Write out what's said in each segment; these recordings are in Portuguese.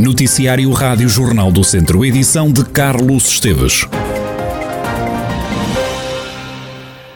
Noticiário Rádio Jornal do Centro, edição de Carlos Esteves.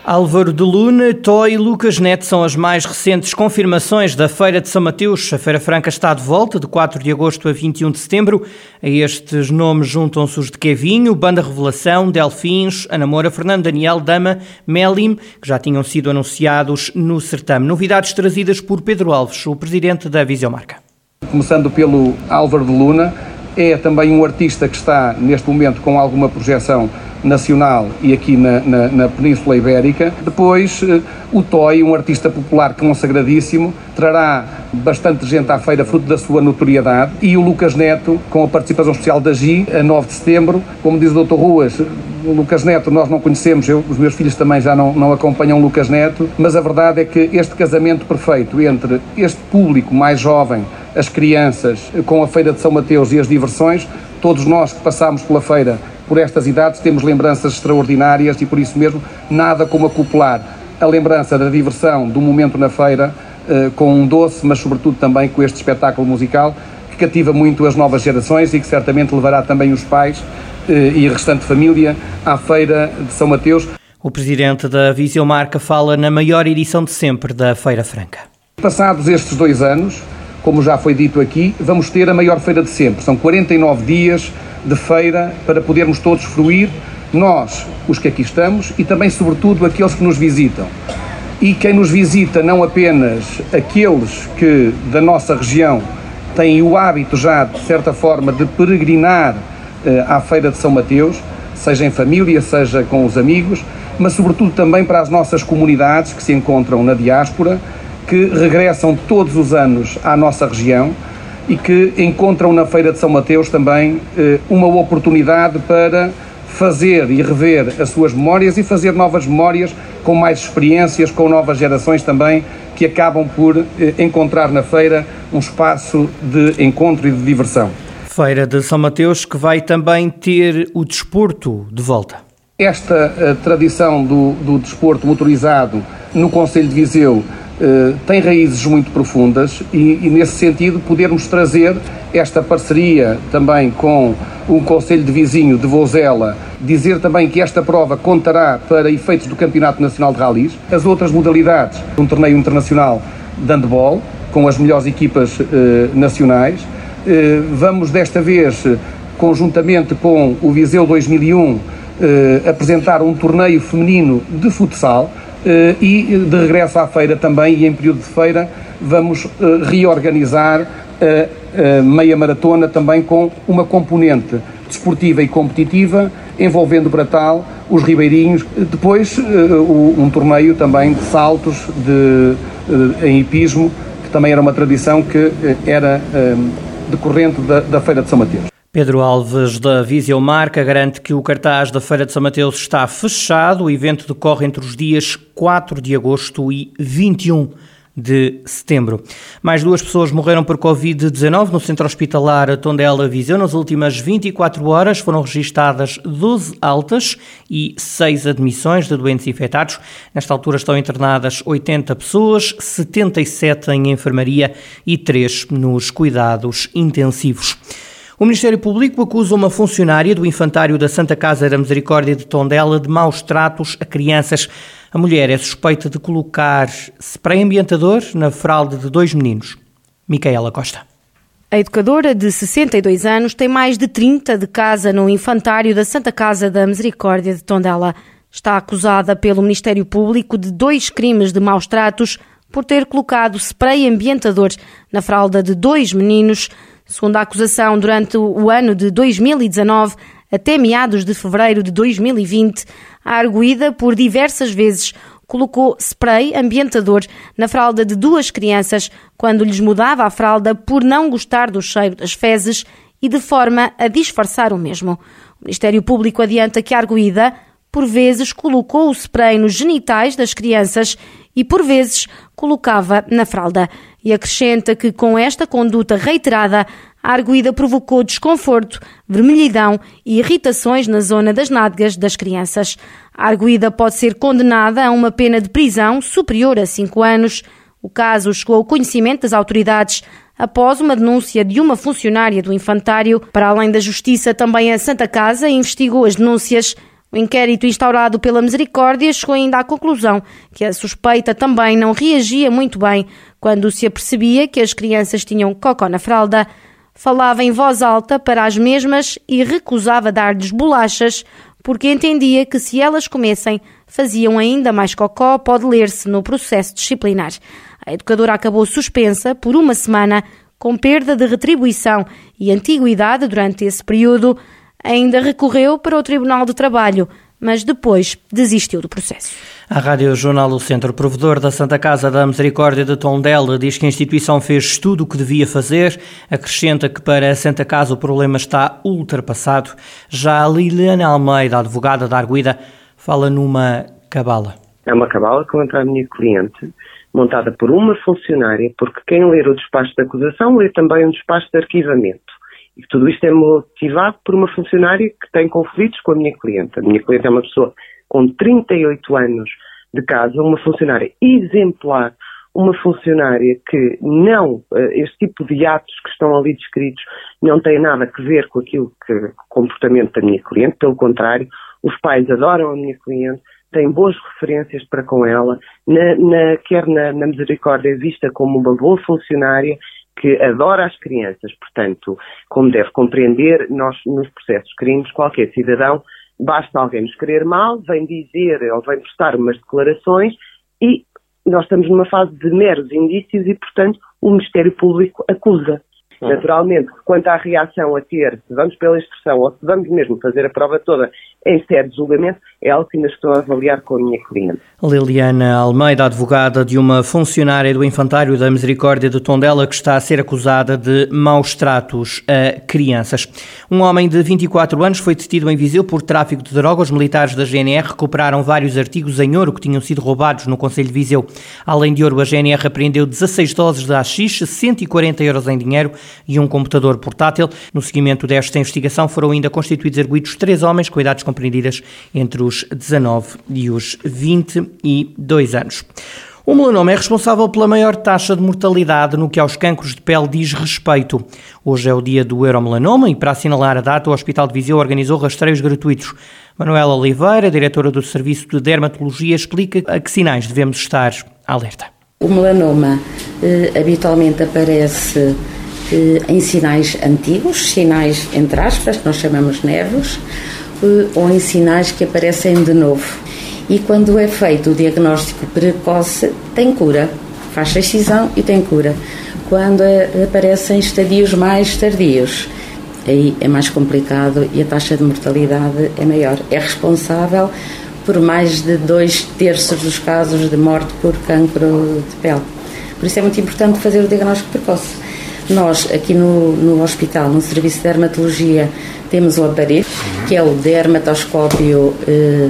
Álvaro de Luna, Toy e Lucas Neto são as mais recentes confirmações da Feira de São Mateus. A Feira Franca está de volta de 4 de agosto a 21 de setembro. A estes nomes juntam-se os de Kevinho, Banda Revelação, Delfins, Ana Moura, Fernando Daniel, Dama, Melim, que já tinham sido anunciados no certame. Novidades trazidas por Pedro Alves, o presidente da Visiomarca. Começando pelo Álvaro de Luna, é também um artista que está neste momento com alguma projeção nacional e aqui na, na, na Península Ibérica. Depois, uh, o Toy, um artista popular consagradíssimo, trará bastante gente à feira, fruto da sua notoriedade. E o Lucas Neto, com a participação especial da GI, a 9 de setembro. Como diz o Dr. Ruas, o Lucas Neto nós não conhecemos, eu, os meus filhos também já não, não acompanham o Lucas Neto, mas a verdade é que este casamento perfeito entre este público mais jovem, as crianças, com a Feira de São Mateus e as diversões, todos nós que passámos pela feira por estas idades temos lembranças extraordinárias e por isso mesmo nada como acoplar a lembrança da diversão do momento na feira eh, com um doce, mas sobretudo também com este espetáculo musical que cativa muito as novas gerações e que certamente levará também os pais eh, e a restante família à feira de São Mateus. O presidente da Visiomarca fala na maior edição de sempre da Feira Franca. Passados estes dois anos, como já foi dito aqui, vamos ter a maior feira de sempre. São 49 dias de feira para podermos todos fruir, nós, os que aqui estamos, e também, sobretudo, aqueles que nos visitam. E quem nos visita, não apenas aqueles que da nossa região têm o hábito já, de certa forma, de peregrinar eh, à Feira de São Mateus, seja em família, seja com os amigos, mas sobretudo também para as nossas comunidades que se encontram na diáspora, que regressam todos os anos à nossa região e que encontram na Feira de São Mateus também eh, uma oportunidade para fazer e rever as suas memórias e fazer novas memórias com mais experiências, com novas gerações também que acabam por eh, encontrar na feira um espaço de encontro e de diversão. Feira de São Mateus que vai também ter o desporto de volta. Esta uh, tradição do, do desporto motorizado no Conselho de Viseu eh, tem raízes muito profundas e, e, nesse sentido, podermos trazer esta parceria também com o Conselho de Vizinho de Vozela, dizer também que esta prova contará para efeitos do Campeonato Nacional de Rallys, as outras modalidades, um torneio internacional de handball, com as melhores equipas eh, nacionais. Eh, vamos desta vez, conjuntamente com o Viseu 2001, apresentar um torneio feminino de futsal, e de regresso à feira também, e em período de feira, vamos eh, reorganizar a meia maratona também com uma componente desportiva e competitiva, envolvendo para tal os ribeirinhos. Depois, eh, um torneio também de saltos de, em hipismo, que também era uma tradição que era decorrente da, da Feira de São Mateus. Pedro Alves da Visio Marca garante que o cartaz da Feira de São Mateus está fechado. O evento decorre entre os dias 4 de agosto e 21 de setembro. Mais duas pessoas morreram por Covid-19 no centro hospitalar Tondela Viseu. Nas últimas 24 horas foram registadas 12 altas e 6 admissões de doentes infectados. Nesta altura estão internadas 80 pessoas, 77 em enfermaria e 3 nos cuidados intensivos. O Ministério Público acusa uma funcionária do Infantário da Santa Casa da Misericórdia de Tondela de maus tratos a crianças. A mulher é suspeita de colocar spray ambientador na fralda de dois meninos. Micaela Costa. A educadora de 62 anos tem mais de 30 de casa no Infantário da Santa Casa da Misericórdia de Tondela. Está acusada pelo Ministério Público de dois crimes de maus tratos por ter colocado spray ambientador na fralda de dois meninos Segundo a acusação, durante o ano de 2019 até meados de fevereiro de 2020, a arguída por diversas vezes colocou spray ambientador na fralda de duas crianças quando lhes mudava a fralda por não gostar do cheiro das fezes e de forma a disfarçar o mesmo. O Ministério Público adianta que a arguída, por vezes, colocou o spray nos genitais das crianças e, por vezes, colocava na fralda e acrescenta que com esta conduta reiterada, a arguida provocou desconforto, vermelhidão e irritações na zona das nádegas das crianças. A arguida pode ser condenada a uma pena de prisão superior a cinco anos. O caso chegou ao conhecimento das autoridades após uma denúncia de uma funcionária do infantário. Para além da Justiça, também a Santa Casa investigou as denúncias. O inquérito instaurado pela Misericórdia chegou ainda à conclusão que a suspeita também não reagia muito bem quando se apercebia que as crianças tinham cocó na fralda. Falava em voz alta para as mesmas e recusava dar-lhes bolachas, porque entendia que se elas comessem, faziam ainda mais cocó, pode ler-se no processo disciplinar. A educadora acabou suspensa por uma semana, com perda de retribuição e antiguidade durante esse período. Ainda recorreu para o Tribunal de Trabalho, mas depois desistiu do processo. A Rádio Jornal do Centro, provedor da Santa Casa da Misericórdia de Tondela, diz que a instituição fez tudo o que devia fazer. Acrescenta que para a Santa Casa o problema está ultrapassado. Já a Liliana Almeida, advogada da Arguida, fala numa cabala. É uma cabala contra a minha cliente, montada por uma funcionária, porque quem ler o despacho de acusação lê também um despacho de arquivamento. E tudo isto é motivado por uma funcionária que tem conflitos com a minha cliente. A minha cliente é uma pessoa com 38 anos de casa, uma funcionária exemplar, uma funcionária que não, eh, este tipo de atos que estão ali descritos não tem nada a ver com aquilo que, o comportamento da minha cliente, pelo contrário, os pais adoram a minha cliente, têm boas referências para com ela, na, na, quer na, na Misericórdia é vista como uma boa funcionária que adora as crianças. Portanto, como deve compreender, nós nos processos crimes, qualquer cidadão Basta alguém nos querer mal, vem dizer ou vem prestar umas declarações e nós estamos numa fase de meros indícios e, portanto, o Ministério Público acusa. Hum. Naturalmente, quanto à reação a ter, se vamos pela expressão ou se vamos mesmo fazer a prova toda em sede de julgamento, é algo que ainda estou a avaliar com a minha cliente. Liliana Almeida, advogada de uma funcionária do Infantário da Misericórdia de Tondela que está a ser acusada de maus tratos a crianças. Um homem de 24 anos foi detido em Viseu por tráfico de drogas. Os militares da GNR recuperaram vários artigos em ouro que tinham sido roubados no Conselho de Viseu. Além de ouro, a GNR apreendeu 16 doses de AX, 140 euros em dinheiro e um computador portátil. No seguimento desta investigação foram ainda constituídos arguídos três homens com idades compreendidas entre os 19 e os 22 anos. O melanoma é responsável pela maior taxa de mortalidade no que aos cancros de pele diz respeito. Hoje é o dia do Euromelanoma e, para assinalar a data, o Hospital de Viseu organizou rastreios gratuitos. Manuela Oliveira, diretora do Serviço de Dermatologia, explica a que sinais devemos estar alerta. O melanoma eh, habitualmente aparece em sinais antigos, sinais entre aspas, que nós chamamos nevos, eh, ou em sinais que aparecem de novo. E quando é feito o diagnóstico precoce, tem cura, faz excisão e tem cura. Quando é, aparecem estadios mais tardios, aí é mais complicado e a taxa de mortalidade é maior. É responsável por mais de dois terços dos casos de morte por cancro de pele. Por isso é muito importante fazer o diagnóstico precoce. Nós, aqui no, no hospital, no serviço de dermatologia, temos um aparelho que é o dermatoscópio eh,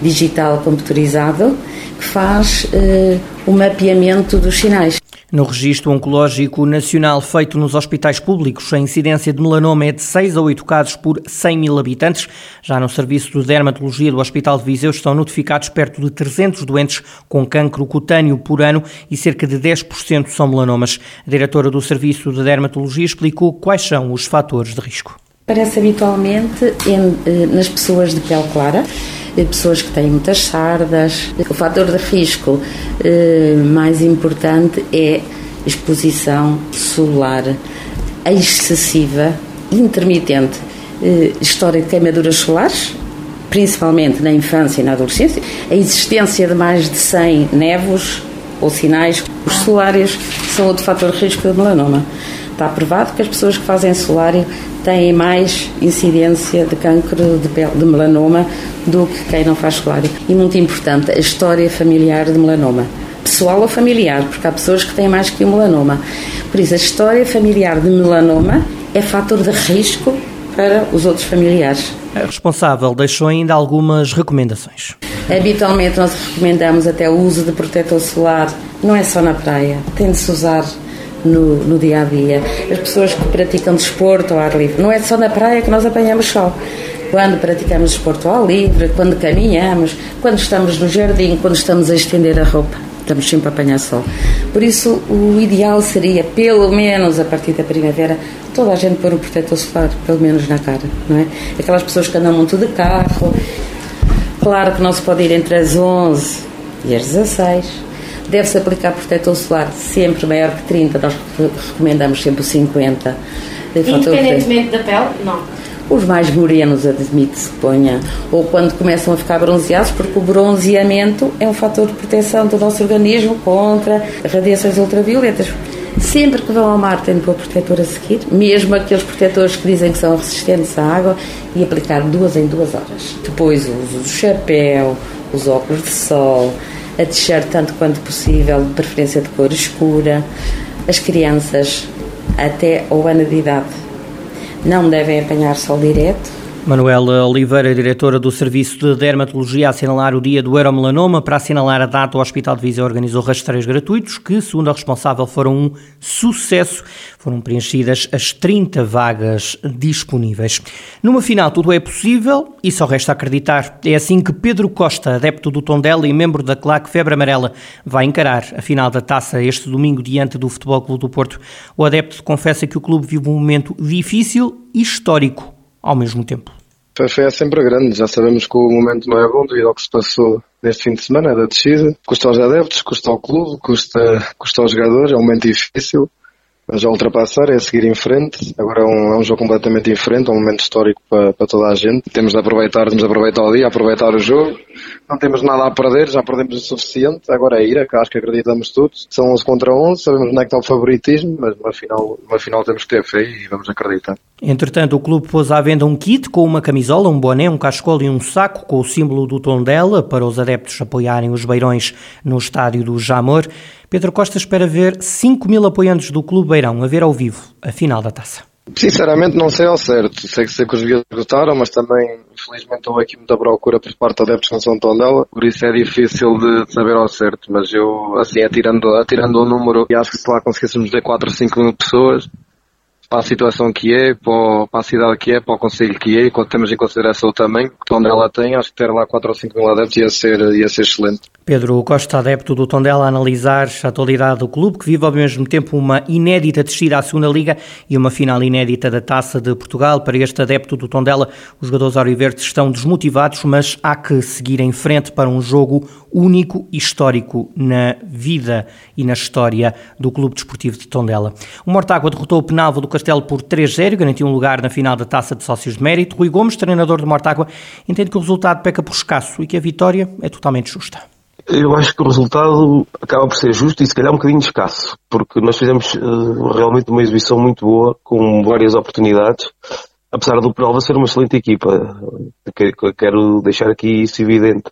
digital computarizado que faz eh, o mapeamento dos sinais. No registro oncológico nacional feito nos hospitais públicos, a incidência de melanoma é de 6 a 8 casos por 100 mil habitantes. Já no serviço de dermatologia do Hospital de Viseu estão notificados perto de 300 doentes com cancro cutâneo por ano e cerca de 10% são melanomas. A diretora do serviço de dermatologia explicou quais são os fatores de risco. Aparece habitualmente em, eh, nas pessoas de pele clara, eh, pessoas que têm muitas sardas. O fator de risco eh, mais importante é exposição solar excessiva, intermitente, história de queimaduras solares, principalmente na infância e na adolescência, a existência de mais de 100 nevos ou sinais. Os solários são outro fator de risco de melanoma. Está provado que as pessoas que fazem solário têm mais incidência de cancro de, pele, de melanoma do que quem não faz solário. E muito importante, a história familiar de melanoma. Pessoal ou familiar, porque há pessoas que têm mais que o melanoma. Por isso, a história familiar de melanoma é fator de risco para os outros familiares. A responsável deixou ainda algumas recomendações. Habitualmente nós recomendamos até o uso de protetor solar, não é só na praia, tem de se usar no, no dia a dia. As pessoas que praticam desporto ao ar livre, não é só na praia que nós apanhamos sol. Quando praticamos desporto ao ar livre, quando caminhamos, quando estamos no jardim, quando estamos a estender a roupa estamos sempre a apanhar sol. Por isso, o ideal seria, pelo menos a partir da primavera, toda a gente pôr um protetor solar, pelo menos na cara, não é? Aquelas pessoas que andam muito de carro, claro que não se pode ir entre as 11 e as 16 Deve-se aplicar protetor solar sempre maior que 30, nós recomendamos sempre o 50. Independentemente da pele? Não. Os mais morenos, admite-se que ponha, ou quando começam a ficar bronzeados, porque o bronzeamento é um fator de proteção do nosso organismo contra radiações ultravioletas. Sempre que vão ao mar tem de pôr protetor a seguir, mesmo aqueles protetores que dizem que são resistentes à água, e aplicar duas em duas horas. Depois o uso do chapéu, os óculos de sol, a t-shirt tanto quanto possível, de preferência de cor escura. As crianças até o ano de idade não devem apanhar sol direto, Manuela Oliveira, diretora do Serviço de Dermatologia, a assinalar o dia do Euromelanoma. Para assinalar a data, o Hospital de Viseu organizou rastreios gratuitos, que, segundo a responsável, foram um sucesso. Foram preenchidas as 30 vagas disponíveis. Numa final, tudo é possível e só resta acreditar. É assim que Pedro Costa, adepto do Tondela e membro da Claque Febre Amarela, vai encarar a final da taça este domingo diante do Futebol Clube do Porto. O adepto confessa que o clube vive um momento difícil e histórico ao mesmo tempo. A fé é sempre grande, já sabemos que o momento não é bom devido ao que se passou neste fim de semana, da descida. Custa aos adeptos, custa ao clube, custa, custa aos jogadores, é um momento difícil, a ultrapassar é seguir em frente. Agora é um, é um jogo completamente diferente, é um momento histórico para, para toda a gente. Temos de aproveitar, temos de aproveitar o dia, aproveitar o jogo não temos nada a perder, já perdemos o suficiente, agora é ir, que acho que acreditamos todos. São 11 contra 11, sabemos onde é que está o favoritismo, mas uma final, uma final temos que ter fé e vamos acreditar. Entretanto, o clube pôs à venda um kit com uma camisola, um boné, um cascolo e um saco com o símbolo do Tondela para os adeptos apoiarem os beirões no estádio do Jamor. Pedro Costa espera ver 5 mil apoiantes do Clube Beirão a ver ao vivo a final da taça. Sinceramente não sei ao certo. Sei que sei que os vias gostaram, mas também infelizmente houve aqui muita procura por parte de adeptos não são Tondela, por isso é difícil de saber ao certo, mas eu assim atirando, atirando o número e acho que se lá conseguíssemos ter 4 ou 5 mil pessoas para a situação que é, para, a cidade que é, para o conselho que é, e quando temos em consideração o tamanho que Tondela tem, acho que ter lá 4 ou 5 mil adeptos ia ser, ia ser excelente. Pedro Costa, adepto do Tondela, a analisar a atualidade do clube, que vive ao mesmo tempo uma inédita descida à segunda Liga e uma final inédita da Taça de Portugal. Para este adepto do Tondela, os jogadores auriverdes estão desmotivados, mas há que seguir em frente para um jogo único e histórico na vida e na história do Clube Desportivo de Tondela. O Mortágua derrotou o Penalvo do Castelo por 3-0 garantiu um lugar na final da Taça de Sócios de Mérito. Rui Gomes, treinador do Mortágua, entende que o resultado peca por escasso e que a vitória é totalmente justa. Eu acho que o resultado acaba por ser justo e se calhar um bocadinho escasso, porque nós fizemos uh, realmente uma exibição muito boa, com várias oportunidades, apesar do Penalva ser uma excelente equipa. Quero deixar aqui isso evidente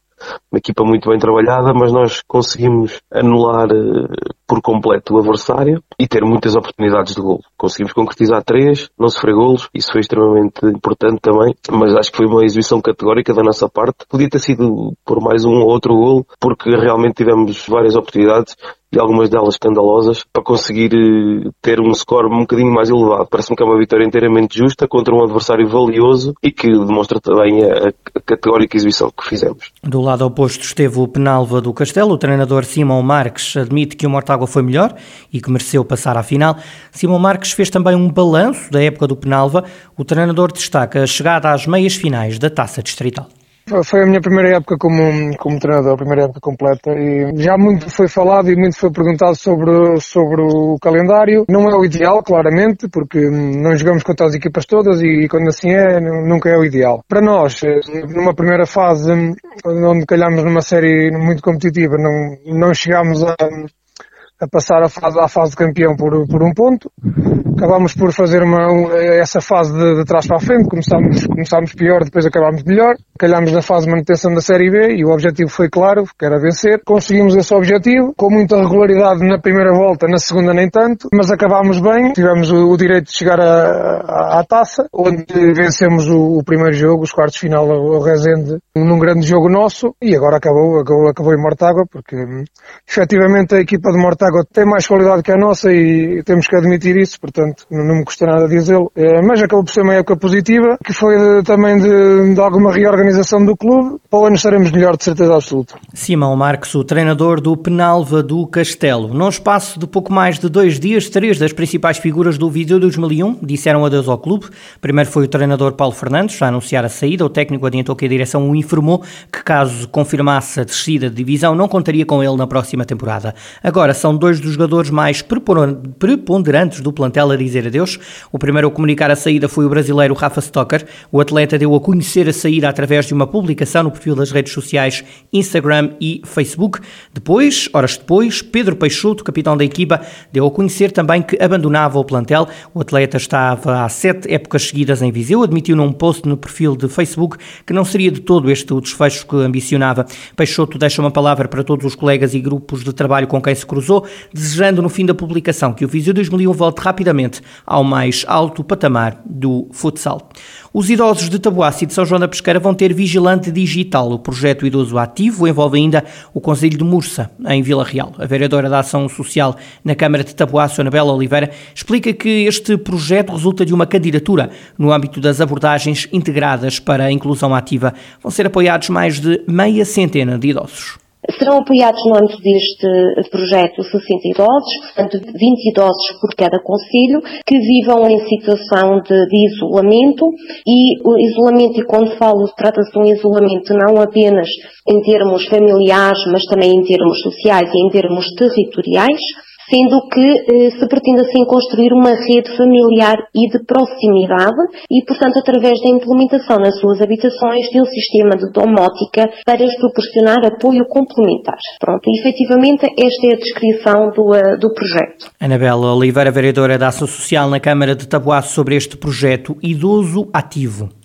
uma equipa muito bem trabalhada, mas nós conseguimos anular uh, por completo o adversário e ter muitas oportunidades de gol. Conseguimos concretizar três, não sofrer golos, isso foi extremamente importante também, mas acho que foi uma exibição categórica da nossa parte. Podia ter sido por mais um ou outro gol, porque realmente tivemos várias oportunidades algumas delas escandalosas, para conseguir eh, ter um score um bocadinho mais elevado. Parece-me que é uma vitória inteiramente justa contra um adversário valioso e que demonstra também a, a categórica exibição que fizemos. Do lado oposto esteve o Penalva do Castelo. O treinador Simão Marques admite que o Mortágua foi melhor e que mereceu passar à final. Simão Marques fez também um balanço da época do Penalva. O treinador destaca a chegada às meias finais da Taça Distrital. Foi a minha primeira época como, como treinador, a primeira época completa e já muito foi falado e muito foi perguntado sobre, sobre o calendário. Não é o ideal, claramente, porque não jogamos contra as equipas todas e quando assim é, nunca é o ideal. Para nós, numa primeira fase, onde calhamos numa série muito competitiva, não, não chegámos a, a passar a fase, à fase de campeão por, por um ponto. Acabámos por fazer uma, essa fase de, de trás para a frente, começámos, começámos pior, depois acabámos melhor. Calhámos na fase de manutenção da Série B e o objetivo foi claro, que era vencer. Conseguimos esse objetivo, com muita regularidade na primeira volta, na segunda nem tanto, mas acabámos bem. Tivemos o, o direito de chegar à taça, onde vencemos o, o, primeiro jogo, os quartos final ao Rezende, num grande jogo nosso, e agora acabou, acabou, acabou em Mortágua, porque efetivamente a equipa de Mortágua água tem mais qualidade que a nossa e temos que admitir isso, portanto não me custa nada dizê-lo. É, mas acabou por ser uma época positiva, que foi de, também de, de, alguma reorganização do clube. Para o ano estaremos melhor, de certeza absoluta. Simão Marques, o treinador do Penalva do Castelo. Num espaço de pouco mais de dois dias, três das principais figuras do Viseu 2001 disseram adeus ao clube. Primeiro foi o treinador Paulo Fernandes, a anunciar a saída. O técnico adiantou que a direção o informou que caso confirmasse a descida de divisão, não contaria com ele na próxima temporada. Agora são dois dos jogadores mais preponderantes do plantel a dizer adeus. O primeiro a comunicar a saída foi o brasileiro Rafa Stocker. O atleta deu a conhecer a saída através de uma publicação no perfil das redes sociais Instagram e Facebook. Depois, horas depois, Pedro Peixoto, capitão da equipa, deu a conhecer também que abandonava o plantel. O atleta estava há sete épocas seguidas em Viseu, admitiu num post no perfil de Facebook que não seria de todo este o desfecho que ambicionava. Peixoto deixa uma palavra para todos os colegas e grupos de trabalho com quem se cruzou, desejando no fim da publicação que o Viseu 2001 volte rapidamente ao mais alto patamar do futsal. Os idosos de Taboaço e de São João da Pesqueira vão ter vigilante digital. O projeto Idoso Ativo envolve ainda o Conselho de Mursa, em Vila Real. A vereadora da Ação Social na Câmara de Taboaço, Anabela Oliveira, explica que este projeto resulta de uma candidatura no âmbito das abordagens integradas para a inclusão ativa. Vão ser apoiados mais de meia centena de idosos. Serão apoiados no âmbito deste projeto 60 idosos, portanto 20 idosos por cada conselho, que vivam em situação de, de isolamento. E o isolamento, e quando falo, trata-se de um isolamento não apenas em termos familiares, mas também em termos sociais e em termos territoriais, sendo que eh, se pretende assim construir uma rede familiar e de proximidade e, portanto, através da implementação nas suas habitações de um sistema de domótica para lhes proporcionar apoio complementar. Pronto, e efetivamente esta é a descrição do, uh, do projeto. Anabela Oliveira, vereadora da Ação Social na Câmara de Taboaço sobre este projeto Idoso Ativo.